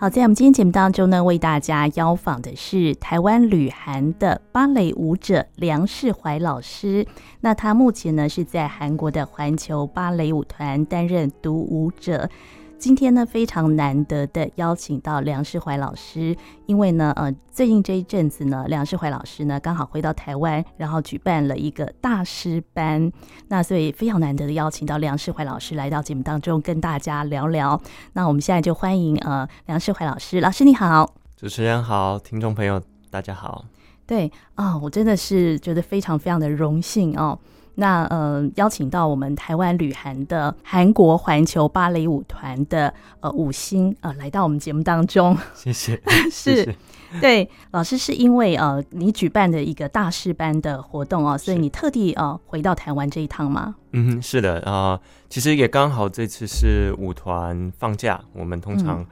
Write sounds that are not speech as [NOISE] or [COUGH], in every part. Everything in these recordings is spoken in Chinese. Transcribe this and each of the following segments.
好，在我们今天节目当中呢，为大家邀访的是台湾旅韩的芭蕾舞者梁世怀老师。那他目前呢是在韩国的环球芭蕾舞团担任独舞者。今天呢，非常难得的邀请到梁世怀老师，因为呢，呃，最近这一阵子呢，梁世怀老师呢刚好回到台湾，然后举办了一个大师班，那所以非常难得的邀请到梁世怀老师来到节目当中跟大家聊聊。那我们现在就欢迎呃梁世怀老师，老师你好，主持人好，听众朋友大家好。对啊，我真的是觉得非常非常的荣幸哦。那呃，邀请到我们台湾旅韩的韩国环球芭蕾舞团的呃舞星呃来到我们节目当中，[LAUGHS] 谢谢。[LAUGHS] 是，谢谢对，老师是因为呃你举办的一个大师班的活动哦，所以你特地呃回到台湾这一趟吗？嗯，是的啊、呃，其实也刚好这次是舞团放假，我们通常啊、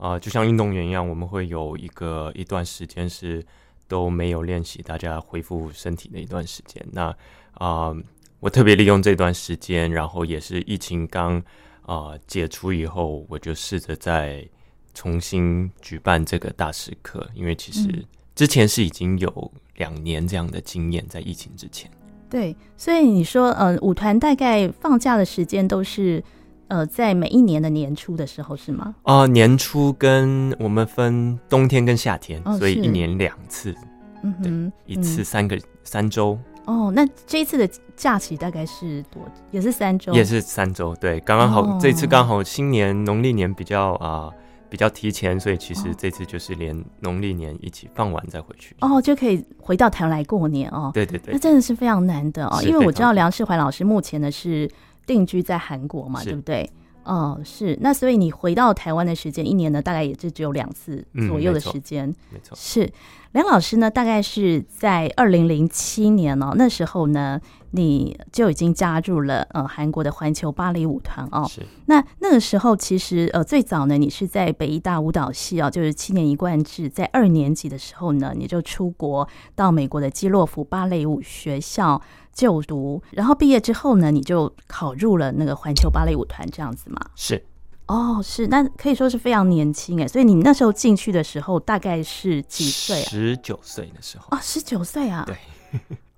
嗯呃、就像运动员一样，我们会有一个一段时间是都没有练习，大家恢复身体的一段时间。那啊、呃，我特别利用这段时间，然后也是疫情刚啊、呃、解除以后，我就试着再重新举办这个大师课，因为其实之前是已经有两年这样的经验，在疫情之前。对，所以你说，呃，舞团大概放假的时间都是呃在每一年的年初的时候，是吗？啊、呃，年初跟我们分冬天跟夏天，哦、所以一年两次。嗯哼，一次三个、嗯、三周。哦，那这一次的假期大概是多？也是三周？也是三周，对，刚刚好。哦、这次刚好新年农历年比较啊、呃、比较提前，所以其实这次就是连农历年一起放完再回去。哦，就可以回到台湾来过年哦。对对对，那真的是非常难得哦，因为我知道梁世怀老师目前呢是定居在韩国嘛，对不对？哦，是。那所以你回到台湾的时间，一年呢大概也就只有两次左右的时间。嗯、没错，没错，是。梁老师呢，大概是在二零零七年哦，那时候呢，你就已经加入了呃韩国的环球芭蕾舞团哦。是。那那个时候其实呃最早呢，你是在北艺大舞蹈系哦，就是七年一贯制，在二年级的时候呢，你就出国到美国的基洛夫芭蕾舞学校就读，然后毕业之后呢，你就考入了那个环球芭蕾舞团这样子嘛？是。哦，是，那可以说是非常年轻哎，所以你那时候进去的时候大概是几岁啊？十九岁的时候啊，十九岁啊。对。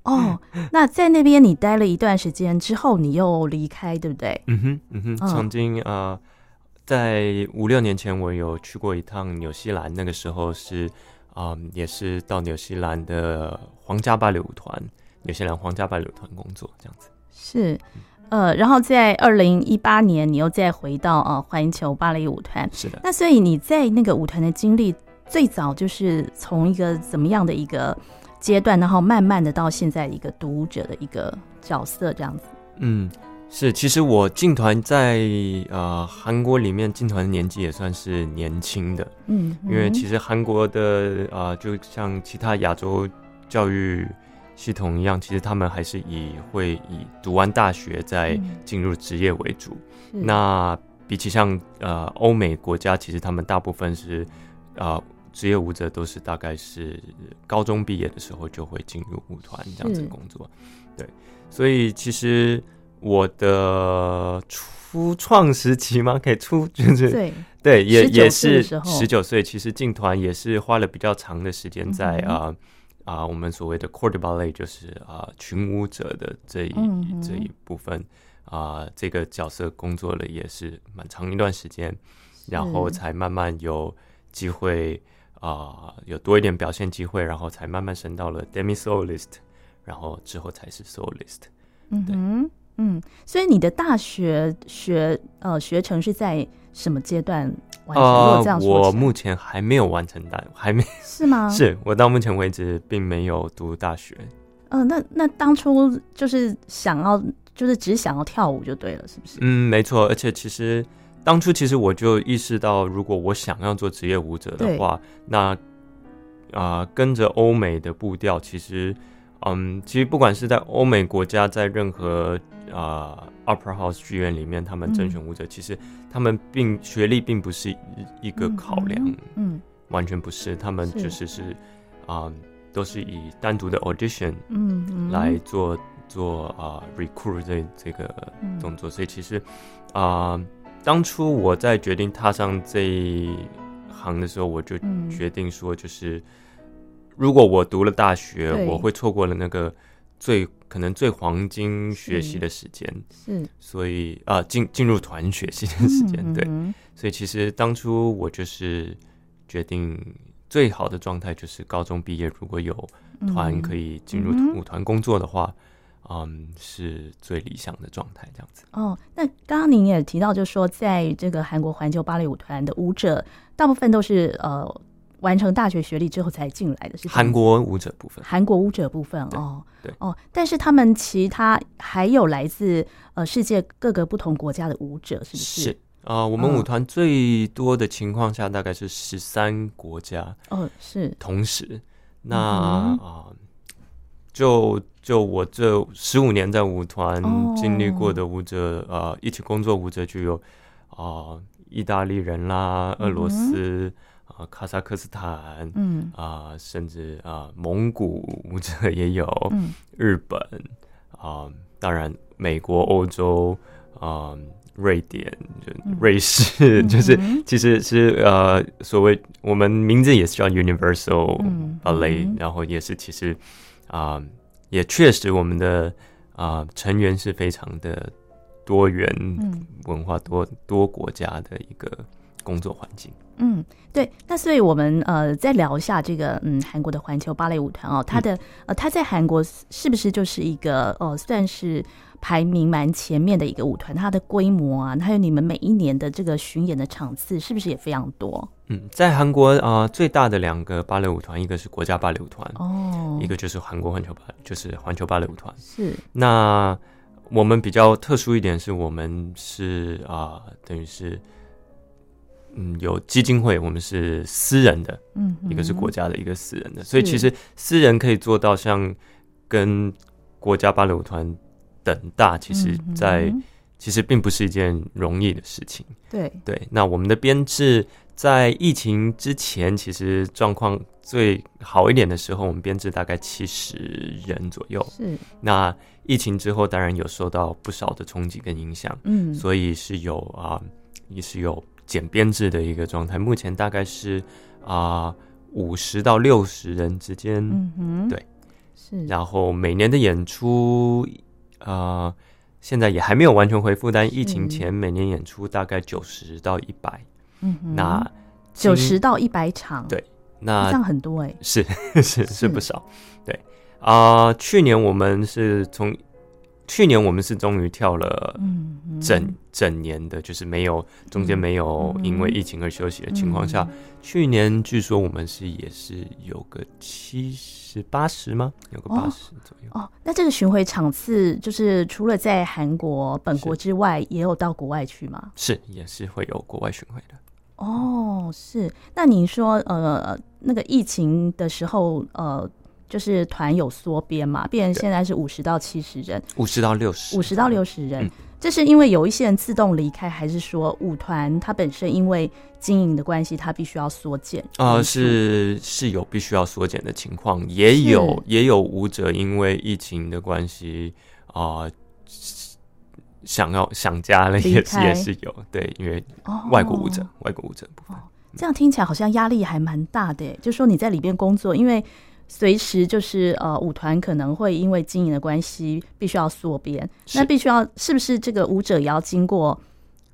哦，[LAUGHS] 那在那边你待了一段时间之后，你又离开，对不对？嗯哼，嗯哼。曾经啊、呃，在五六年前，我有去过一趟纽西兰，那个时候是啊、呃，也是到纽西兰的皇家芭蕾舞团，纽西兰皇家芭蕾舞团工作，这样子。是。嗯呃，然后在二零一八年，你又再回到呃环球芭蕾舞团。是的。那所以你在那个舞团的经历，最早就是从一个怎么样的一个阶段，然后慢慢的到现在一个独舞者的一个角色这样子。嗯，是。其实我进团在呃韩国里面进团的年纪也算是年轻的。嗯。因为其实韩国的啊、呃，就像其他亚洲教育。系统一样，其实他们还是以会以读完大学再进入职业为主。嗯、那比起像呃欧美国家，其实他们大部分是呃职业舞者都是大概是高中毕业的时候就会进入舞团这样子工作。对，所以其实我的初创时期嘛，可以初就是对对也也是十九岁，其实进团也是花了比较长的时间在啊。嗯啊，我们所谓的 corps de ballet 就是啊群舞者的这一、嗯、这一部分啊，这个角色工作了也是蛮长一段时间，然后才慢慢有机会啊，有多一点表现机会，然后才慢慢升到了 demi soloist，然后之后才是 soloist。嗯哼，嗯，所以你的大学学呃学程是在什么阶段完成？呃，我目前还没有完成大，还没 [LAUGHS] [LAUGHS] 是吗？是我到目前为止并没有读大学。嗯、呃，那那当初就是想要，就是只想要跳舞就对了，是不是？嗯，没错。而且其实当初其实我就意识到，如果我想要做职业舞者的话，那啊、呃，跟着欧美的步调，其实，嗯，其实不管是在欧美国家，在任何啊。呃 Opera House 剧院里面，他们甄选舞者，嗯、其实他们并学历并不是一个考量，嗯，嗯，完全不是，他们就是是啊、呃，都是以单独的 audition，嗯，来做、嗯、做啊、呃、recruit 这这个动作，嗯、所以其实啊、呃，当初我在决定踏上这一行的时候，我就决定说，就是、嗯、如果我读了大学，我会错过了那个最可能最黄金学习的时间。是，所以啊，进进入团学习的时间，对。嗯、所以其实当初我就是决定最好的状态就是高中毕业，如果有团可以进入舞团工作的话。嗯，是最理想的状态，这样子。哦，那刚刚您也提到，就是说，在这个韩国环球芭蕾舞团的舞者，大部分都是呃完成大学学历之后才进来的，是韩国舞者部分。韩国舞者部分哦，对哦，但是他们其他还有来自呃世界各个不同国家的舞者，是不是？是啊、呃，我们舞团最多的情况下大概是十三国家。哦，是同时，那啊。嗯呃就就我这十五年在舞团经历过的舞者，oh. 呃，一起工作舞者就有啊、呃，意大利人啦，俄罗斯啊、呃，卡萨克斯坦，嗯。啊、呃，甚至啊、呃，蒙古舞者也有，嗯，日本啊、呃，当然美国、欧洲啊、呃，瑞典就瑞士，嗯、[LAUGHS] 就是其实是呃，所谓我们名字也是叫 Universal Ballet，、嗯、然后也是其实。啊、呃，也确实，我们的啊、呃、成员是非常的多元文化多、多多国家的一个工作环境。嗯，对。那所以我们呃再聊一下这个嗯韩国的环球芭蕾舞团哦，它的、嗯、呃它在韩国是不是就是一个呃算是排名蛮前面的一个舞团？它的规模啊，还有你们每一年的这个巡演的场次，是不是也非常多？嗯，在韩国啊、呃，最大的两个芭蕾舞团，一个是国家芭蕾舞团哦，一个就是韩国环球芭，就是环球芭蕾舞团。是。那我们比较特殊一点是，我们是啊、呃，等于是嗯有基金会，我们是私人的，嗯，一个是国家的，一个私人的，所以其实私人可以做到像跟国家芭蕾舞团等大，其实在，在其实并不是一件容易的事情。对对，那我们的编制。在疫情之前，其实状况最好一点的时候，我们编制大概七十人左右。是。那疫情之后，当然有受到不少的冲击跟影响。嗯。所以是有啊，也是有减编制的一个状态。目前大概是啊五十到六十人之间。嗯哼。对。是。然后每年的演出，呃，现在也还没有完全恢复，但疫情前每年演出大概九十到一百。嗯，那九十到一百场，对，那这样很多哎、欸，是 [LAUGHS] 是是不少，对啊、呃。去年我们是从去年我们是终于跳了整、嗯、整年的，就是没有中间没有因为疫情而休息的情况下，嗯、去年据说我们是也是有个七十八十吗？有个八十左右哦，哦。那这个巡回场次就是除了在韩国本国之外，也有到国外去吗？是，也是会有国外巡回的。哦，是。那你说，呃，那个疫情的时候，呃，就是团有缩编嘛？变成现在是五十到七十人，五十到六十，五十到六十人。嗯、这是因为有一些人自动离开，还是说舞团它本身因为经营的关系，它必须要缩减？啊、呃，是是有必须要缩减的情况，也有也有舞者因为疫情的关系啊。呃想要想家了也是也是有对，因为外国舞者、哦、外国舞者部分、哦，这样听起来好像压力还蛮大的。就说你在里边工作，因为随时就是呃舞团可能会因为经营的关系必须要缩编，那必须要是不是这个舞者也要经过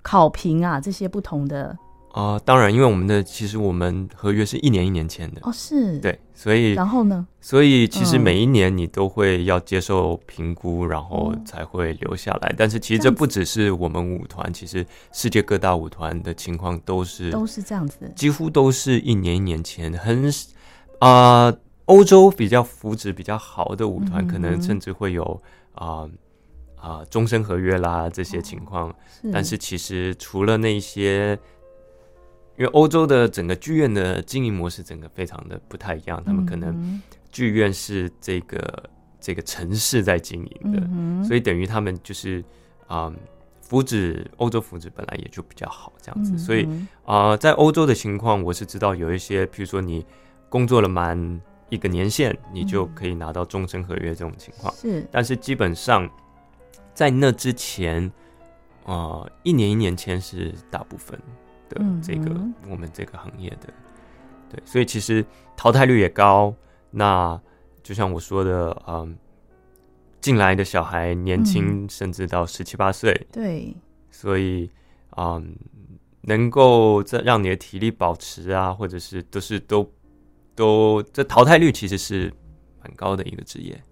考评啊这些不同的？啊、呃，当然，因为我们的其实我们合约是一年一年签的哦，是对，所以然后呢？所以其实每一年你都会要接受评估，嗯、然后才会留下来。但是其实这不只是我们舞团，其实世界各大舞团的情况都是都是这样子，几乎都是一年一年签。很啊，呃、欧洲比较福祉比较好的舞团，嗯、可能甚至会有啊啊终身合约啦这些情况。哦、是但是其实除了那些。因为欧洲的整个剧院的经营模式，整个非常的不太一样。他们可能剧院是这个这个城市在经营的，嗯、所以等于他们就是啊、嗯，福祉欧洲福祉本来也就比较好，这样子。嗯、所以啊、呃，在欧洲的情况，我是知道有一些，譬如说你工作了满一个年限，你就可以拿到终身合约这种情况。是，但是基本上在那之前，啊、呃，一年一年签是大部分。的这个、嗯、我们这个行业的。对，所以其实淘汰率也高。那就像我说的，嗯，进来的小孩年轻，甚至到十七八岁。对，所以，嗯，能够在让你的体力保持啊，或者是都是都都这淘汰率其实是蛮高的一个职业。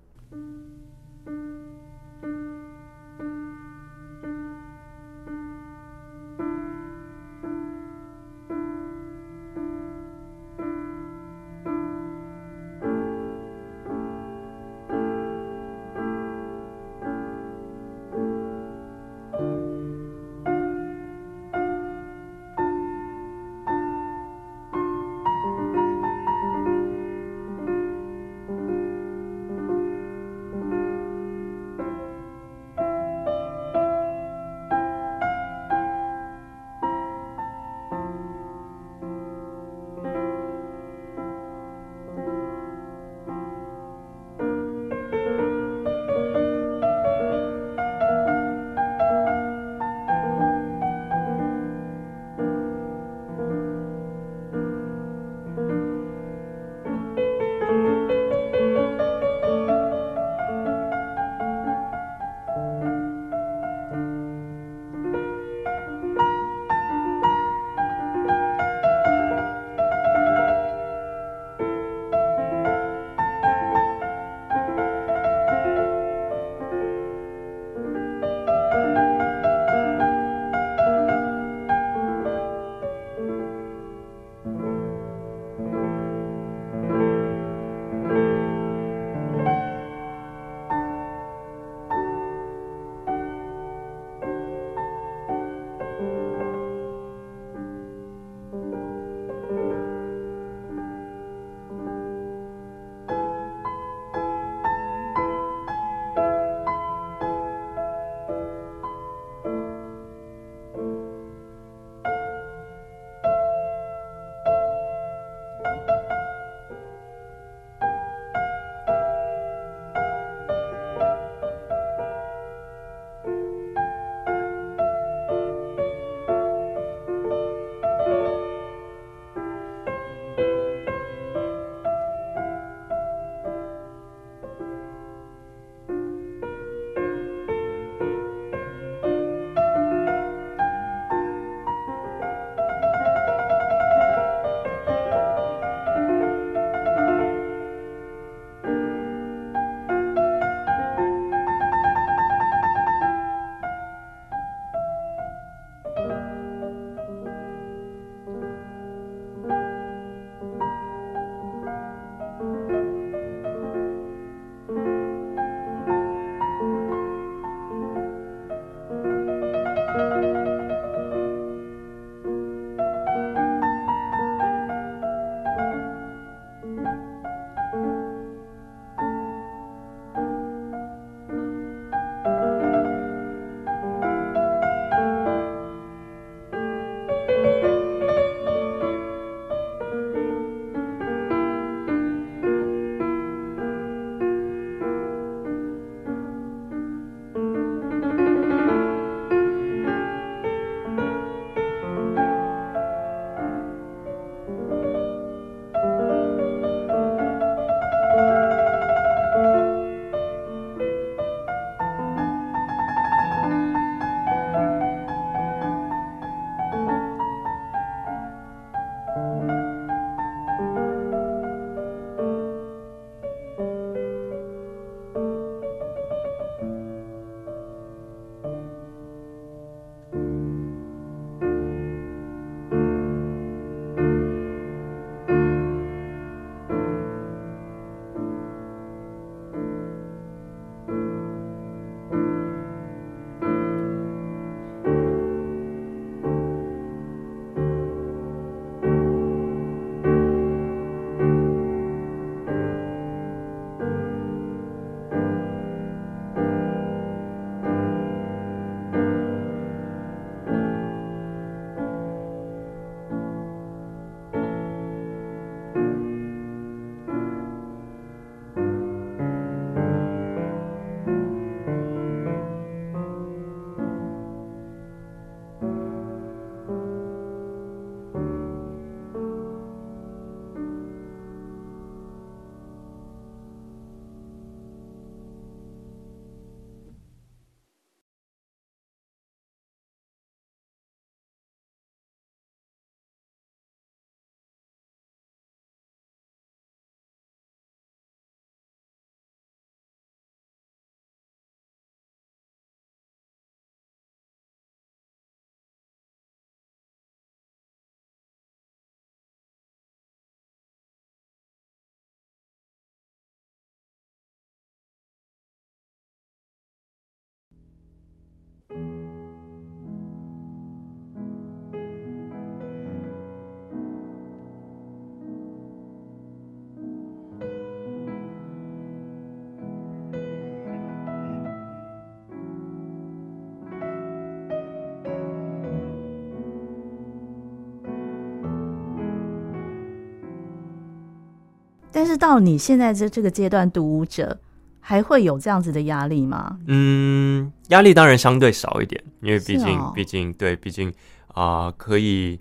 但是到你现在这这个阶段，独舞者还会有这样子的压力吗？嗯，压力当然相对少一点，因为毕竟，哦、毕竟对，毕竟啊、呃，可以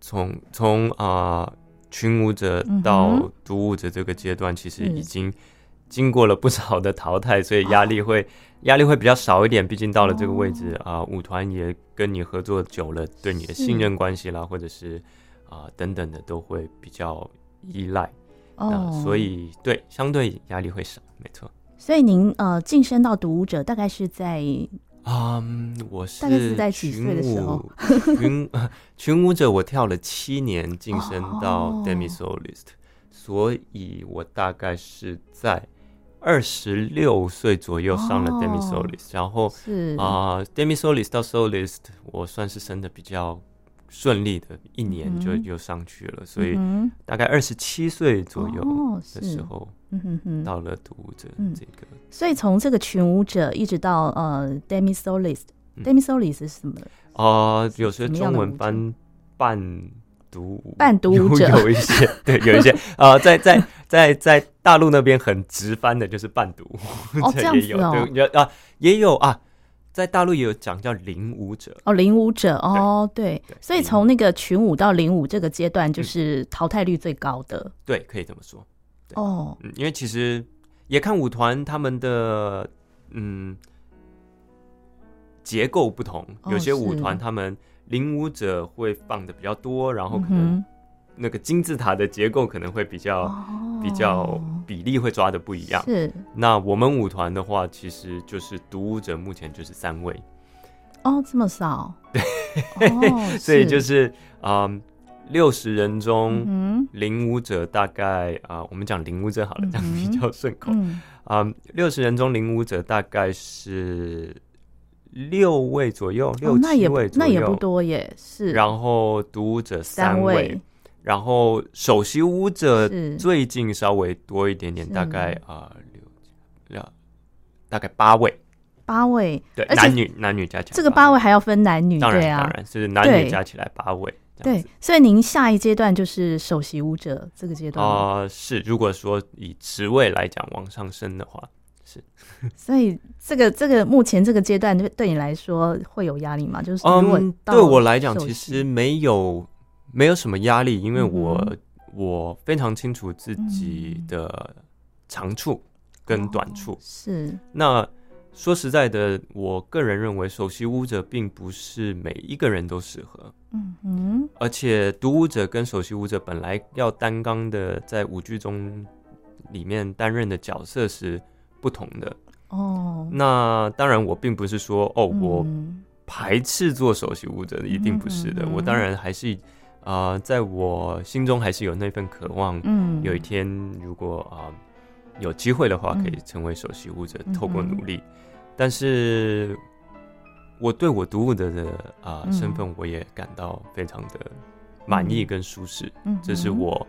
从从啊群舞者到独舞者这个阶段，其实已经经过了不少的淘汰，所以压力会压、哦、力会比较少一点。毕竟到了这个位置啊、舞团也跟你合作久了，对你的信任关系啦，或者是啊、呃、等等的，都会比较依赖。哦、呃，所以对，相对压力会少，没错。所以您呃晋升到独舞者大概是在啊、嗯，我是大概是在几岁的时候？群群舞者我跳了七年晋升到 demi soloist，、哦、所以我大概是在二十六岁左右上了 demi soloist，、哦、然后是啊、呃、demi soloist 到 soloist 我算是升的比较。顺利的一年就又上去了，嗯、所以大概二十七岁左右的时候，到了独舞者这个。所以从这个群舞者一直到呃 demi soloist，demi soloist 是什么？啊，有些中文翻半独舞，半独舞者。有一些，对，有一些。啊、呃，在在在在大陆那边很直翻的就是半独，哦，这样子哦，有啊，也有啊。在大陆也有讲叫领舞者。哦，领舞者哦，对，对，所以从那个群舞到领舞这个阶段，就是淘汰率最高的，嗯、对，可以这么说。哦，嗯，因为其实也看舞团他们的嗯结构不同，有些舞团他们领舞者会放的比较多，然后可能。那个金字塔的结构可能会比较、哦、比较比例会抓的不一样。是，那我们舞团的话，其实就是独舞者目前就是三位。哦，这么少？对，哦、[LAUGHS] 所以就是啊，六、呃、十人中，领舞者大概啊、呃，我们讲领舞者好了，嗯、这样比较顺口。啊、嗯，六十、呃、人中领舞者大概是六位左右，六七位左右，那也不多耶。是，然后独舞者三位。然后首席舞者最近稍微多一点点，大概啊六两大概八位，八位对，男女男女加起来，这个八位还要分男女，当然当然是男女加起来八位。对，所以您下一阶段就是首席舞者这个阶段啊，是如果说以职位来讲往上升的话，是。[LAUGHS] [LAUGHS] 所以这个这个目前这个阶段对对你来说会有压力吗？就是如果对我来讲，其实没有。没有什么压力，因为我、嗯、我非常清楚自己的长处跟短处。哦、是那说实在的，我个人认为首席舞者并不是每一个人都适合。嗯嗯，而且独舞者跟首席舞者本来要担纲的在舞剧中里面担任的角色是不同的。哦，那当然我并不是说哦，我排斥做首席舞者的，一定不是的。嗯、我当然还是。啊、呃，在我心中还是有那份渴望。嗯，有一天如果啊、呃、有机会的话，可以成为首席舞者，嗯、透过努力。嗯、但是，我对我独舞的的啊、呃、身份，我也感到非常的满意跟舒适。嗯，这是我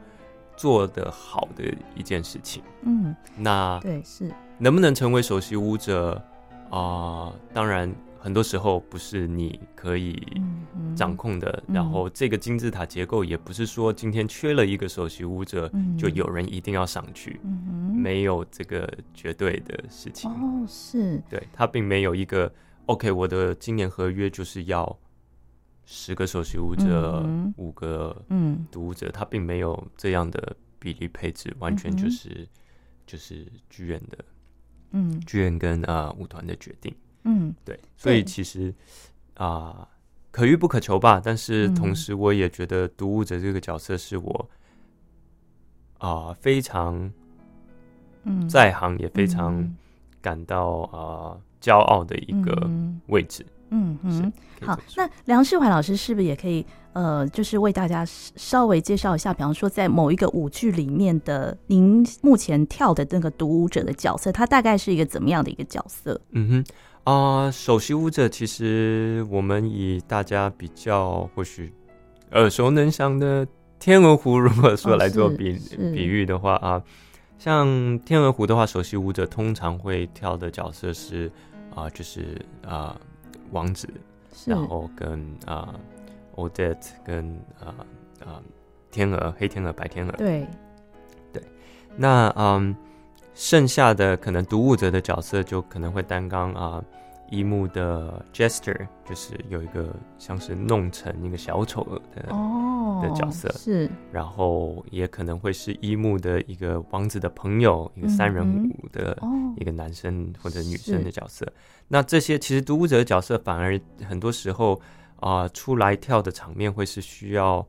做的好的一件事情。嗯，那对是能不能成为首席舞者啊、呃？当然。很多时候不是你可以掌控的，然后这个金字塔结构也不是说今天缺了一个首席舞者，嗯、就有人一定要上去，嗯、没有这个绝对的事情。哦，是，对，他并没有一个 OK，我的今年合约就是要十个首席舞者，嗯、五个嗯。独舞者，他并没有这样的比例配置，完全就是、嗯、就是剧院的，嗯，剧院跟啊、呃、舞团的决定。嗯，对，所以其实啊、呃，可遇不可求吧。但是同时，我也觉得读物者这个角色是我啊、呃、非常在行，嗯、也非常感到啊骄、呃、傲的一个位置。嗯嗯，好，那梁世怀老师是不是也可以呃，就是为大家稍微介绍一下，比方说在某一个舞剧里面的您目前跳的那个独舞者的角色，他大概是一个怎么样的一个角色？嗯哼。啊、呃，首席舞者其实我们以大家比较或许耳熟能详的《天鹅湖》，如果说来做比、哦、比喻的话啊，像《天鹅湖》的话，首席舞者通常会跳的角色是啊、呃，就是啊、呃、王子，然后跟啊、呃、Odette 跟啊啊、呃呃、天鹅黑天鹅白天鹅，对对。那嗯，剩下的可能读舞者的角色就可能会担纲啊。一幕的 jester 就是有一个像是弄成一个小丑的哦的角色。是，然后也可能会是一幕的一个王子的朋友，一个三人舞的一个男生或者女生的角色。那这些其实独舞者的角色反而很多时候啊、呃、出来跳的场面会是需要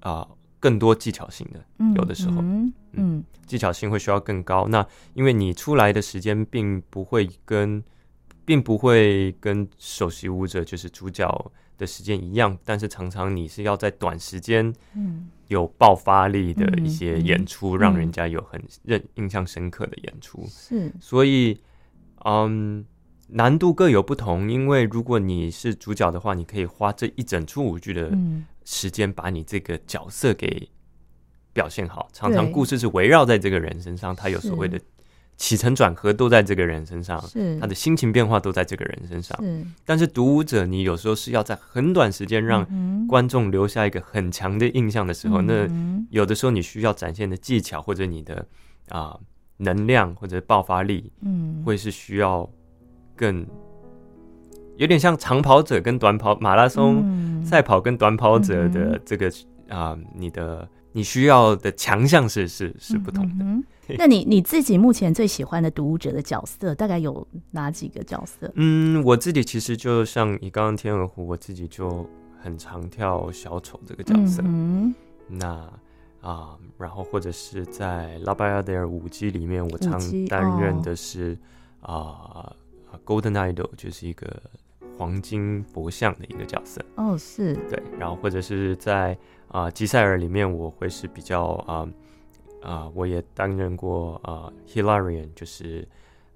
啊、呃、更多技巧性的，有的时候。嗯，嗯。技巧性会需要更高。那因为你出来的时间并不会跟并不会跟首席舞者就是主角的时间一样，但是常常你是要在短时间，嗯有爆发力的一些演出，让人家有很认印象深刻的演出。是，所以，嗯，难度各有不同。因为如果你是主角的话，你可以花这一整出舞剧的时间，把你这个角色给表现好。常常故事是围绕在这个人身上，他有所谓的。起承转合都在这个人身上，是。他的心情变化都在这个人身上。是，但是独舞者，你有时候是要在很短时间让观众留下一个很强的印象的时候，嗯、那有的时候你需要展现的技巧或者你的啊、呃、能量或者爆发力，嗯，会是需要更有点像长跑者跟短跑马拉松赛跑跟短跑者的这个啊、嗯呃，你的你需要的强项是是是不同的。嗯那你你自己目前最喜欢的独舞者的角色大概有哪几个角色？嗯，我自己其实就像你刚刚天鹅湖，我自己就很常跳小丑这个角色。嗯，那啊、呃，然后或者是在拉巴亚德尔舞姬里面，我常担任的是啊、哦呃、Golden Idol，就是一个黄金佛像的一个角色。哦，是对。然后或者是在啊吉赛尔里面，我会是比较啊。呃啊、呃，我也担任过啊、呃、，Hilarion，就是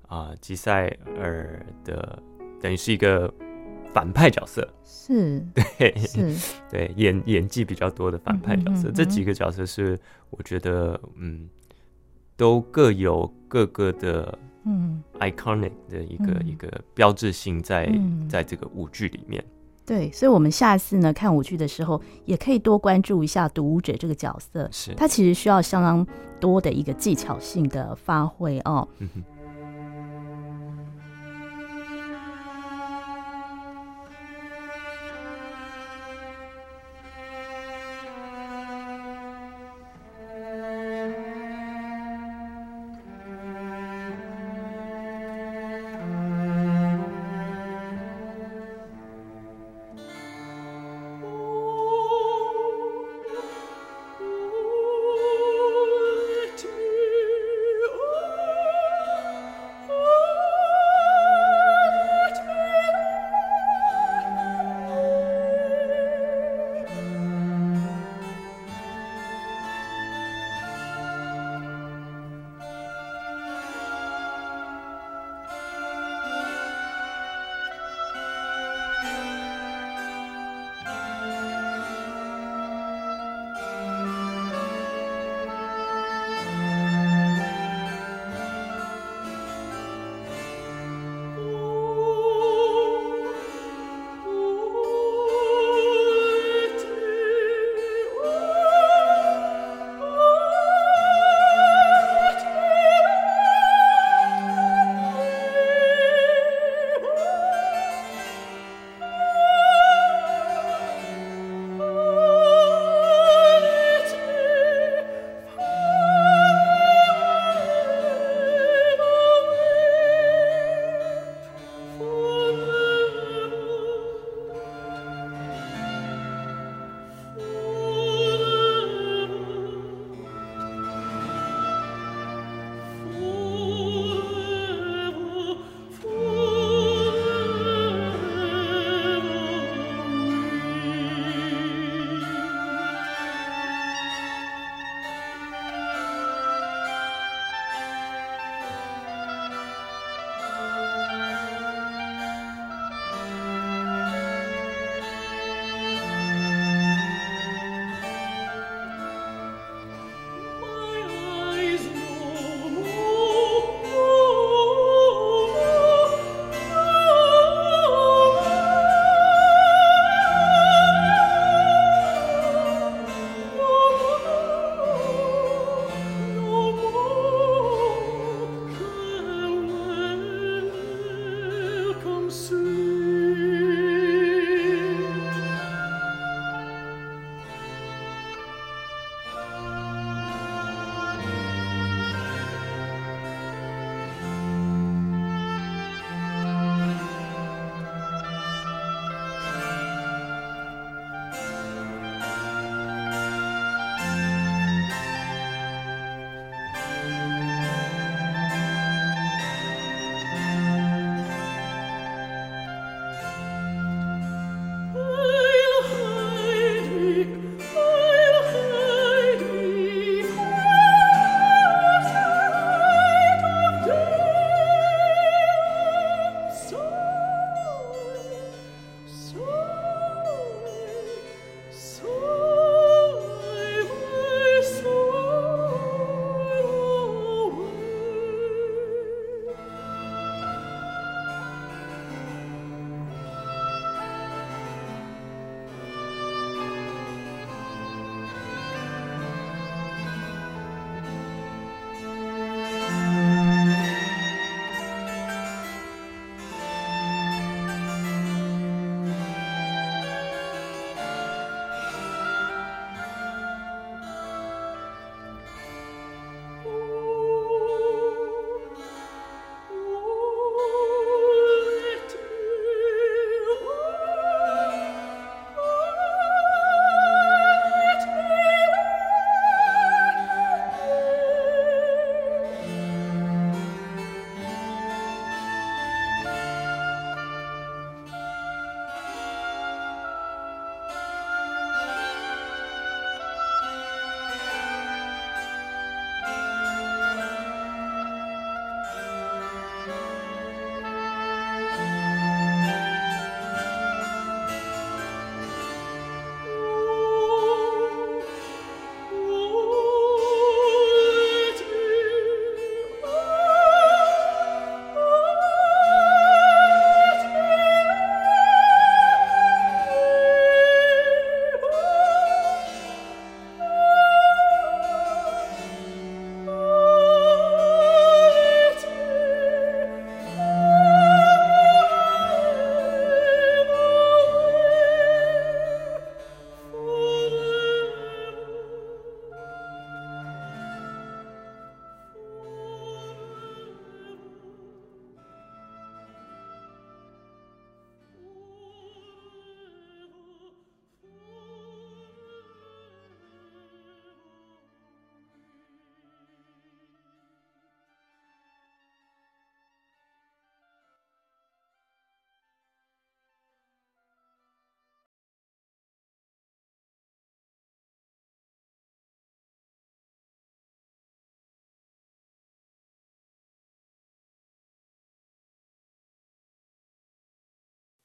啊，吉赛尔的等于是一个反派角色，是，对，是，[LAUGHS] 对，演演技比较多的反派角色。嗯哼嗯哼，这几个角色是我觉得，嗯，都各有各个的嗯 iconic 的一个、嗯、一个标志性在，在、嗯、在这个舞剧里面。对，所以，我们下次呢看舞剧的时候，也可以多关注一下独舞者这个角色，是，他其实需要相当多的一个技巧性的发挥哦。嗯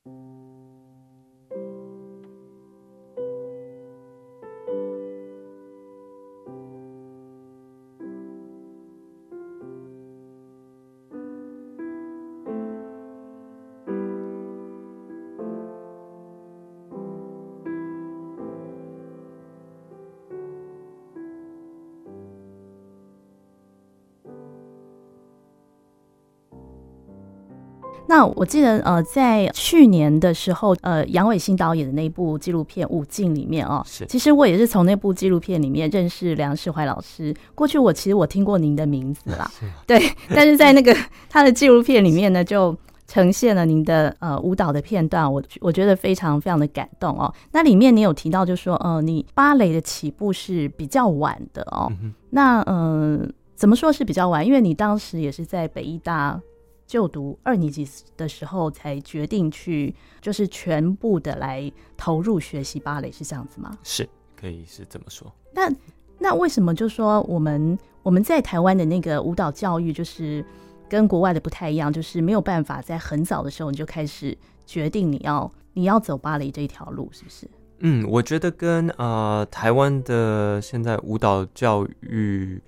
Música 那我记得，呃，在去年的时候，呃，杨伟新导演的那部纪录片《武进》里面哦，是，其实我也是从那部纪录片里面认识梁世怀老师。过去我其实我听过您的名字啦，[LAUGHS] 对，但是在那个他的纪录片里面呢，就呈现了您的呃舞蹈的片段，我我觉得非常非常的感动哦。那里面你有提到，就是说，呃，你芭蕾的起步是比较晚的哦。嗯、那嗯、呃，怎么说是比较晚？因为你当时也是在北艺大。就读二年级的时候才决定去，就是全部的来投入学习芭蕾，是这样子吗？是，可以是这么说。那那为什么就说我们我们在台湾的那个舞蹈教育，就是跟国外的不太一样，就是没有办法在很早的时候你就开始决定你要你要走芭蕾这一条路，是不是？嗯，我觉得跟呃台湾的现在舞蹈教育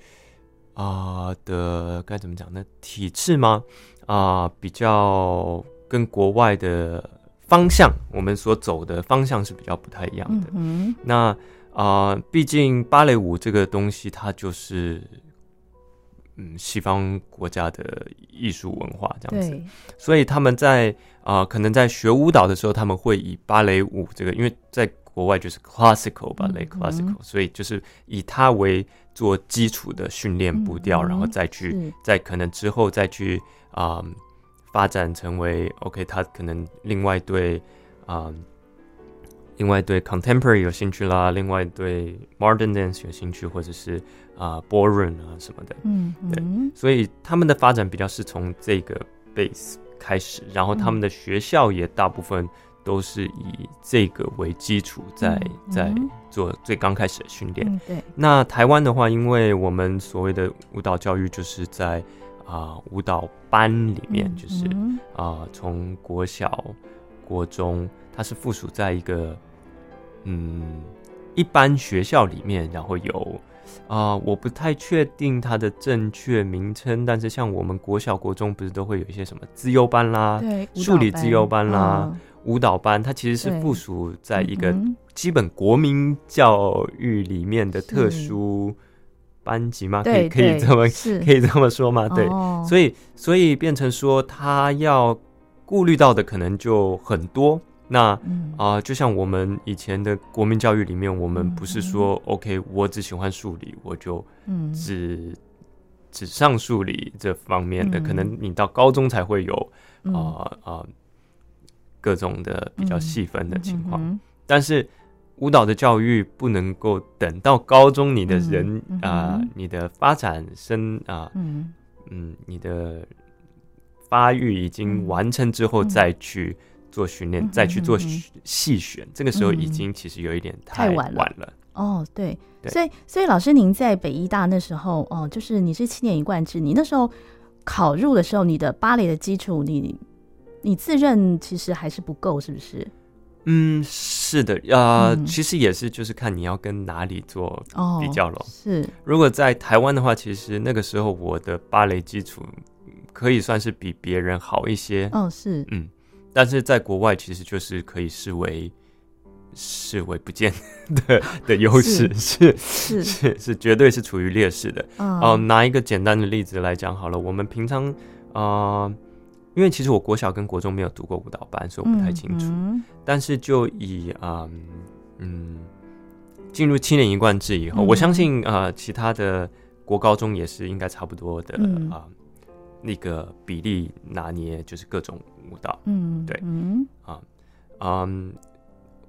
啊、呃、的该怎么讲呢？体制吗？啊、呃，比较跟国外的方向，我们所走的方向是比较不太一样的。嗯，那啊、呃，毕竟芭蕾舞这个东西，它就是嗯西方国家的艺术文化这样子，所以他们在啊、呃，可能在学舞蹈的时候，他们会以芭蕾舞这个，因为在国外就是 classical 芭蕾 classical，所以就是以它为做基础的训练步调，嗯，然后再去，再可能之后再去。啊、um，发展成为 OK，他可能另外对啊，um, 另外对 contemporary 有兴趣啦，另外对 modern dance 有兴趣，或者是啊 ballroom 啊什么的，嗯，对，所以他们的发展比较是从这个 base 开始，然后他们的学校也大部分都是以这个为基础在，在在做最刚开始的训练。对，那台湾的话，因为我们所谓的舞蹈教育就是在。啊、呃，舞蹈班里面就是啊，从、国小、国中，它是附属在一个嗯一般学校里面，然后有啊、呃，我不太确定它的正确名称，但是像我们国小、国中不是都会有一些什么资优班啦、数理资优班啦、嗯、舞蹈班，它其实是附属在一个基本国民教育里面的特殊。班级吗？可以可以这么可以这么说吗？对，哦、所以所以变成说他要顾虑到的可能就很多。那啊、嗯呃，就像我们以前的国民教育里面，我们不是说、嗯、OK，我只喜欢数理，我就只、嗯、只上数理这方面的、嗯。可能你到高中才会有啊啊、呃呃、各种的比较细分的情况、嗯，但是。舞蹈的教育不能够等到高中，你的人啊、嗯呃，你的发展生啊、呃，嗯。嗯，你的发育已经完成之后再去做训练、嗯，再去做细选、嗯，这个时候已经其实有一点太晚了。晚了。哦，对，对，所以所以老师您在北医大那时候哦，就是你是七年一贯制，你那时候考入的时候，你的芭蕾的基础，你你自认其实还是不够，是不是？嗯，是的，呃、嗯，其实也是，就是看你要跟哪里做比较咯。哦、是，如果在台湾的话，其实那个时候我的芭蕾基础可以算是比别人好一些。哦，是，嗯，但是在国外其实就是可以视为视为不见 [LAUGHS] 的的优势，是 [LAUGHS] 是是是绝对是处于劣势的。哦、呃，拿一个简单的例子来讲好了，我们平常啊。呃因为其实我国小跟国中没有读过舞蹈班，所以我不太清楚。但是就以啊嗯进入七年一贯制以后，嗯、我相信啊、呃、其他的国高中也是应该差不多的啊、那个比例拿捏，就是各种舞蹈。嗯，对，嗯啊嗯，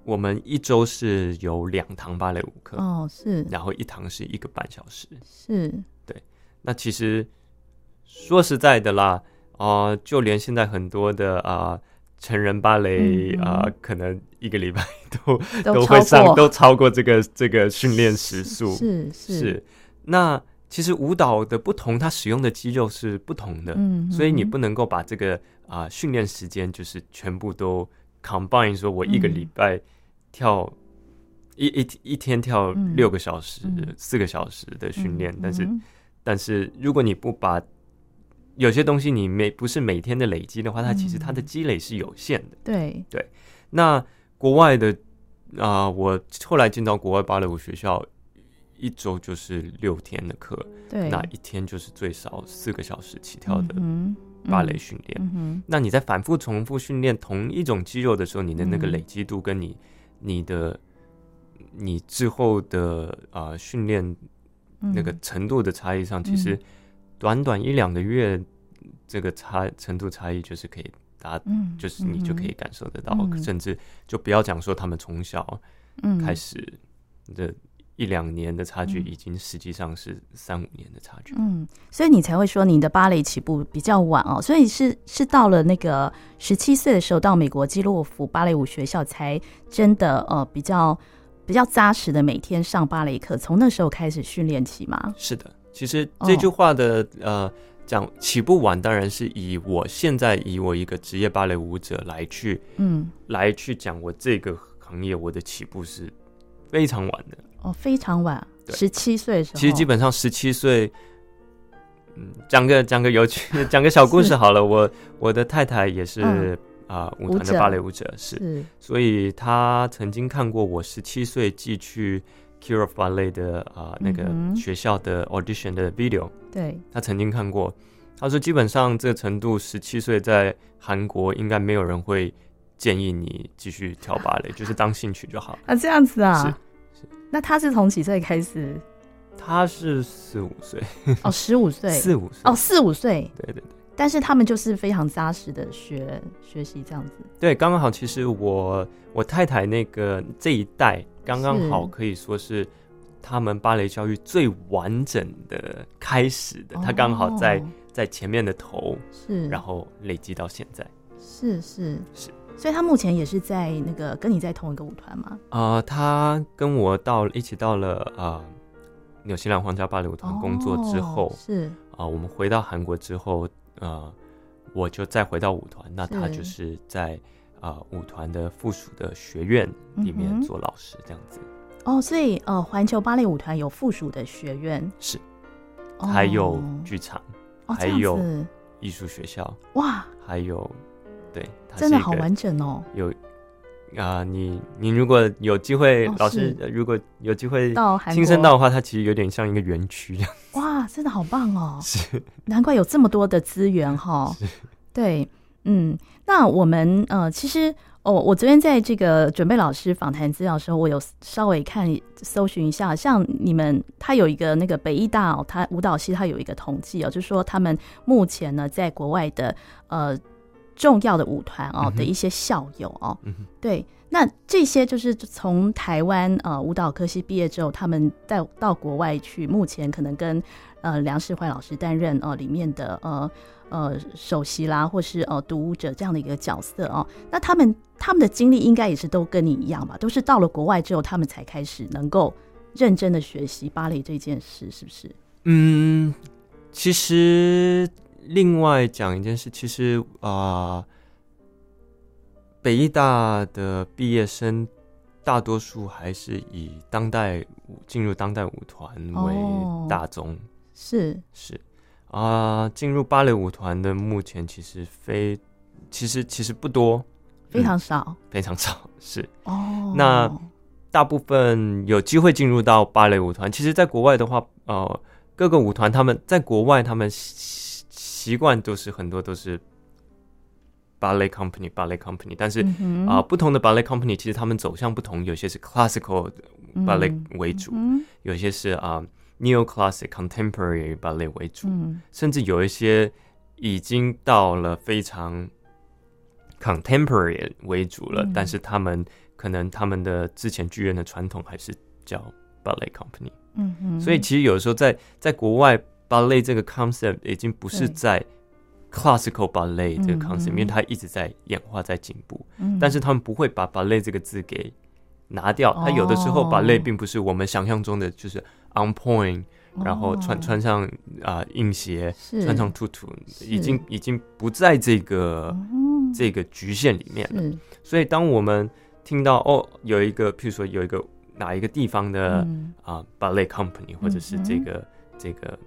我们一周是有两堂芭蕾舞课哦，是，然后一堂是一个半小时，是对。那其实说实在的啦。啊、呃，就连现在很多的啊、呃、成人芭蕾啊、嗯。呃，可能一个礼拜 [LAUGHS] 都都，都会上，都超过这个这个训练时速。是是，是。那其实舞蹈的不同，它使用的肌肉是不同的，嗯，所以你不能够把这个啊、呃、训练时间就是全部都 combine 说，我一个礼拜跳、嗯、一一一天跳六个小时、嗯、四个小时的训练，嗯、但是、嗯、但是如果你不把有些东西你每不是每天的累积的话，它其实它的积累是有限的。对对，那国外的啊、呃，我后来进到国外芭蕾舞学校，一周就是六天的课，对，那一天就是最少四个小时起跳的芭蕾训练。那你在反复重复训练同一种肌肉的时候，你的那个累积度跟你、嗯、你的你之后的啊训练那个程度的差异上，其实。短短一两个月，这个差程度差异就是可以达，嗯、就是你就可以感受得到，嗯、甚至就不要讲说他们从小开始的一两年的差距，已经实际上是三五年的差距。嗯，所以你才会说你的芭蕾起步比较晚哦，所以是是到了那个十七岁的时候到美国基洛夫芭蕾舞学校才真的呃比较比较扎实的每天上芭蕾课，从那时候开始训练起吗？是的。其实这句话的、oh. 呃讲起步晚，当然是以我现在以我一个职业芭蕾舞者来去嗯来去讲我这个行业，我的起步是非常晚的哦，oh, 非常晚，十七岁的时候。其实基本上十七岁，嗯，讲个讲个有趣，[LAUGHS] 讲个小故事好了。我我的太太也是啊、嗯呃、舞团的芭蕾舞者，是，是所以她曾经看过我十七岁寄去。Kirov Ballet 的啊、呃，那个学校的 audition 的 video，对，他曾经看过，他说基本上这个程度，十七岁在韩国应该没有人会建议你继续跳芭蕾，[LAUGHS] 就是当兴趣就好。啊，这样子啊？是是。那他是从几岁开始？他是四五岁。哦，十五岁，四五岁。哦，四五岁。对对对。但是他们就是非常扎实的学学习这样子。对，刚刚好，其实我我太太那个这一代。刚刚好可以说是他们芭蕾教育最完整的开始的，他刚好在在前面的头，是，然后累积到现在，是是。是，所以他目前也是在那个跟你在同一个舞团吗？啊，他跟我到一起到了啊纽西兰皇家芭蕾舞团工作之后，是。啊，我们回到韩国之后，呃，我就再回到舞团，那他就是在。啊，舞团的附属的学院里面做老师这样子。哦，所以呃，环球芭蕾舞团有附属的学院，是，还有剧场，还有艺术学校，哇，还有，对，真的好完整哦。有啊，你你如果有机会，老师如果有机会到亲身到的话，它其实有点像一个园区这样。哇，真的好棒哦！[LAUGHS] 是，难怪有这么多的资源哈。对。嗯，那我们呃，其实哦，我昨天在这个准备老师访谈资料的时候，我有稍微看搜寻一下，像你们，他有一个那个北艺大哦，他舞蹈系他有一个统计哦，就是说他们目前呢，在国外的呃重要的舞团哦的一些校友哦，嗯、对，那这些就是从台湾呃舞蹈科系毕业之后，他们带到国外去，目前可能跟呃梁世怀老师担任呃里面的呃。呃，首席啦，或是呃，独舞者这样的一个角色哦。那他们他们的经历应该也是都跟你一样吧？都是到了国外之后，他们才开始能够认真的学习芭蕾这件事，是不是？嗯，其实另外讲一件事，其实啊、呃，北艺大的毕业生大多数还是以当代舞进入当代舞团为大宗，哦、是是。啊，进入芭蕾舞团的目前其实非，其实其实不多，非常少，嗯、非常少，是哦。那大部分有机会进入到芭蕾舞团，其实，在国外的话，呃，各个舞团他们在国外，他们习习惯都是很多都是 ballet company，ballet company，但是啊、嗯呃，不同的 ballet company 其实他们走向不同，有些是 classical ballet 为主，嗯、有些是啊。呃 Neo-classic contemporary ballet 为主，嗯、甚至有一些已经到了非常 contemporary 为主了，嗯、但是他们可能他们的之前剧院的传统还是叫 ballet company。嗯哼，所以其实有时候在在国外 ballet 这个 concept 已经不是在 classical ballet 这个 concept，、嗯、因为它一直在演化在进步，嗯、但是他们不会把 ballet 这个字给拿掉。它有的时候 ballet 并不是我们想象中的就是。On point，然后穿穿上啊、呃、硬鞋，穿上兔兔，已经已经不在这个是这个局限里面了。所以当我们听到哦，有一个，譬如说有一个哪一个地方的啊、嗯。呃、ballet company，或者是这个、嗯、这个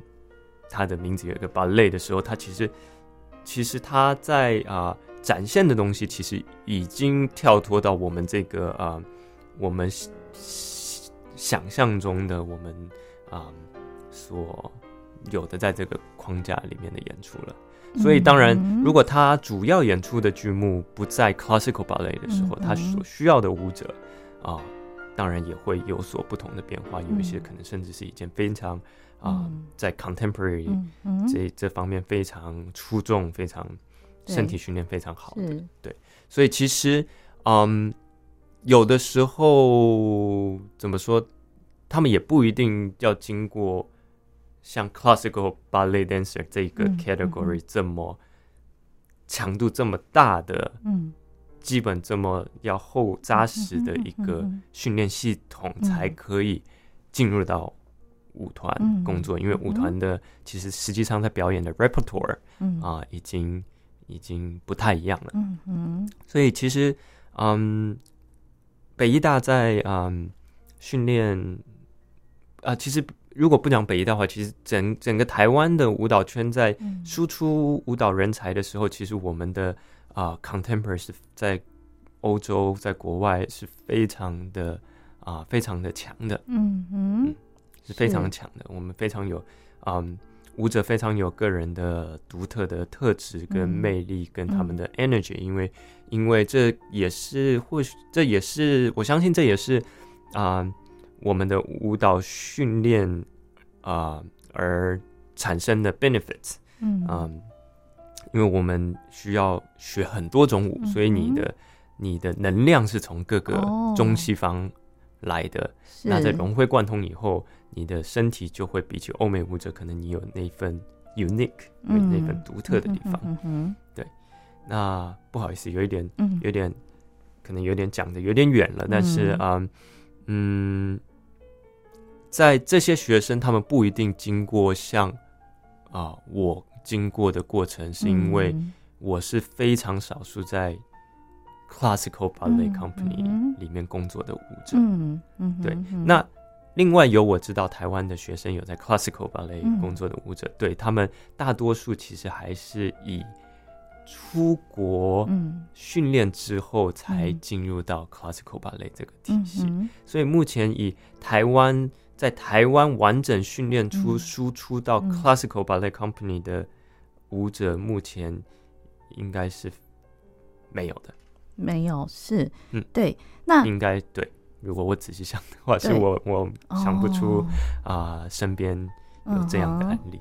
它的名字有一个 ballet 的时候，它其实其实它在啊、呃、展现的东西，其实已经跳脱到我们这个啊、呃、我们想象中的我们啊、呃、所有的在这个框架里面的演出了。所以当然，如果他主要演出的剧目不在 classical ballet 的时候，他所需要的舞者啊，当然也会有所不同的变化。有一些可能甚至是一件非常啊，在 contemporary 这这方面非常出众、非常身体训练非常好的。对，所以其实嗯，有的时候怎么说，他们也不一定要经过。像 classical ballet dancer 这个 category 这么强度这么大的，嗯，基本这么要厚扎实的一个训练系统，才可以进入到舞团工作。因为舞团的其实实际上在表演的 repertoire 啊，已经已经不太一样了。嗯嗯，所以其实，嗯，北医大在嗯训练啊，其实。如果不讲北医大的话，其实整整个台湾的舞蹈圈在输出舞蹈人才的时候，嗯、其实我们的啊、呃、contemporary 是在欧洲，在国外是非常的啊、呃、非常的强的，嗯嗯，是非常强的。我们非常有嗯舞者非常有个人的独特的特质跟魅力，跟他们的 energy，、嗯、因为因为这也是或许这也是我相信这也是啊。呃我们的舞蹈训练啊，而产生的 benefits，嗯，嗯，因为我们需要学很多种舞，嗯、所以你的你的能量是从各个中西方来的。哦、那在融会贯通以后，你的身体就会比起欧美舞者，可能你有那份 unique，、嗯、那份独特的地方。嗯嗯、对。那不好意思，有一点，有点，可能有点讲的有点远了，但是啊，嗯。嗯在这些学生，他们不一定经过像啊、呃、我经过的过程，是因为我是非常少数在 classical ballet company 里面工作的舞者。嗯嗯，对。那另外有我知道台湾的学生有在 classical ballet 工作的舞者，对他们大多数其实还是以出国训练之后才进入到 classical ballet 这个体系。所以目前以台湾。在台湾完整训练出输出到 classical ballet company 的舞者，目前应该是没有的。没有是，嗯，对，那应该对。如果我仔细想的话，是我我想不出啊，身边有这样的案例。